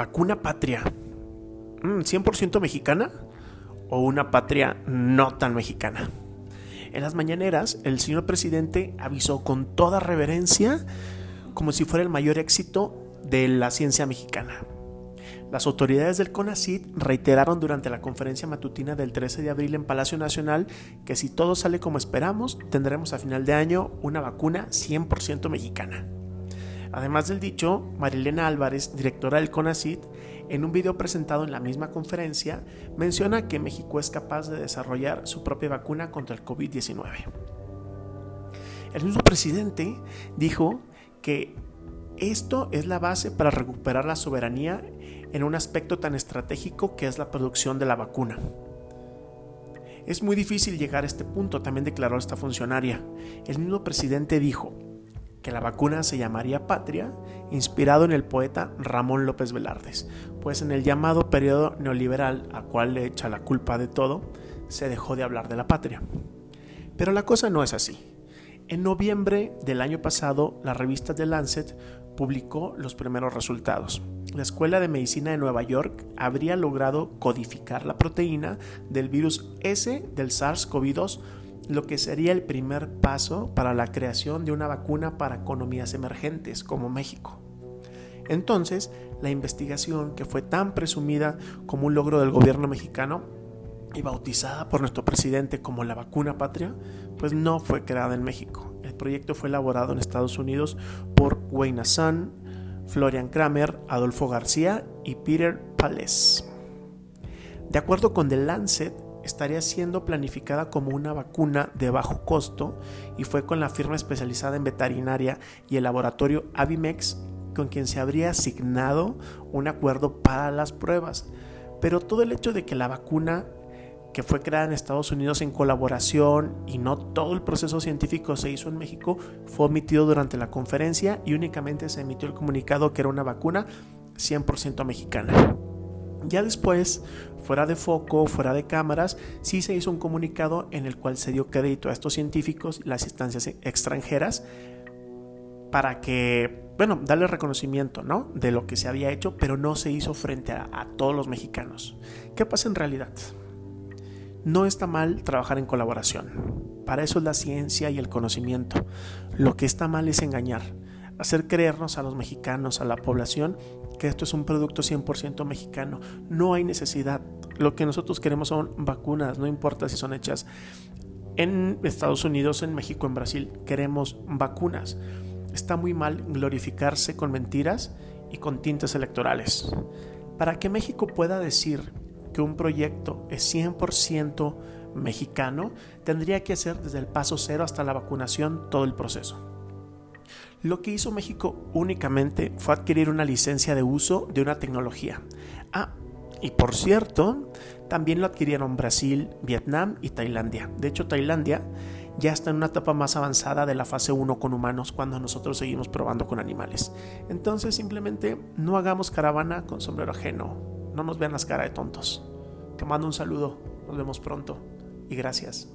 ¿Vacuna patria? ¿100% mm, mexicana? ¿O una patria no tan mexicana? En las mañaneras, el señor presidente avisó con toda reverencia como si fuera el mayor éxito de la ciencia mexicana. Las autoridades del CONACYT reiteraron durante la conferencia matutina del 13 de abril en Palacio Nacional que si todo sale como esperamos, tendremos a final de año una vacuna 100% mexicana. Además del dicho, Marilena Álvarez, directora del CONACYT, en un video presentado en la misma conferencia, menciona que México es capaz de desarrollar su propia vacuna contra el COVID-19. El mismo presidente dijo que esto es la base para recuperar la soberanía en un aspecto tan estratégico que es la producción de la vacuna. Es muy difícil llegar a este punto, también declaró esta funcionaria. El mismo presidente dijo que la vacuna se llamaría Patria, inspirado en el poeta Ramón López Velardes, pues en el llamado periodo neoliberal, a cual le echa la culpa de todo, se dejó de hablar de la patria. Pero la cosa no es así. En noviembre del año pasado, la revista The Lancet publicó los primeros resultados. La Escuela de Medicina de Nueva York habría logrado codificar la proteína del virus S del SARS-CoV-2, lo que sería el primer paso para la creación de una vacuna para economías emergentes como México. Entonces, la investigación, que fue tan presumida como un logro del gobierno mexicano y bautizada por nuestro presidente como la vacuna patria, pues no fue creada en México. El proyecto fue elaborado en Estados Unidos por Wayne Sun, Florian Kramer, Adolfo García y Peter Pales. De acuerdo con The Lancet, estaría siendo planificada como una vacuna de bajo costo y fue con la firma especializada en veterinaria y el laboratorio Avimex con quien se habría asignado un acuerdo para las pruebas. Pero todo el hecho de que la vacuna que fue creada en Estados Unidos en colaboración y no todo el proceso científico se hizo en México, fue omitido durante la conferencia y únicamente se emitió el comunicado que era una vacuna 100% mexicana. Ya después, fuera de foco, fuera de cámaras, sí se hizo un comunicado en el cual se dio crédito a estos científicos las instancias extranjeras para que, bueno, darle reconocimiento, ¿no? De lo que se había hecho, pero no se hizo frente a, a todos los mexicanos. ¿Qué pasa en realidad? No está mal trabajar en colaboración. Para eso es la ciencia y el conocimiento. Lo que está mal es engañar, hacer creernos a los mexicanos, a la población, que esto es un producto 100% mexicano. No hay necesidad. Lo que nosotros queremos son vacunas, no importa si son hechas en Estados Unidos, en México, en Brasil. Queremos vacunas. Está muy mal glorificarse con mentiras y con tintes electorales. Para que México pueda decir que un proyecto es 100% mexicano, tendría que hacer desde el paso cero hasta la vacunación todo el proceso. Lo que hizo México únicamente fue adquirir una licencia de uso de una tecnología. Ah, y por cierto, también lo adquirieron Brasil, Vietnam y Tailandia. De hecho, Tailandia ya está en una etapa más avanzada de la fase 1 con humanos cuando nosotros seguimos probando con animales. Entonces simplemente no hagamos caravana con sombrero ajeno, no nos vean las caras de tontos. Te mando un saludo. Nos vemos pronto y gracias.